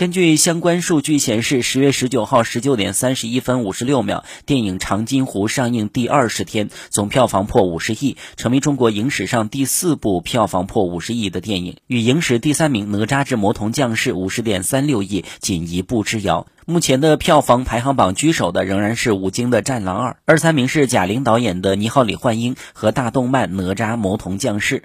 根据相关数据显示十月十九号十九点三十一分五十六秒电影长津湖上映第二十天总票房破五十亿成为中国影史上第四部票房破五十亿的电影与影史第三名哪吒之魔童降世五十点三六亿仅一步之遥。目前的票房排行榜居首的仍然是吴京的战狼二二三名是贾玲导演的你好李焕英和大动漫哪吒魔童降世。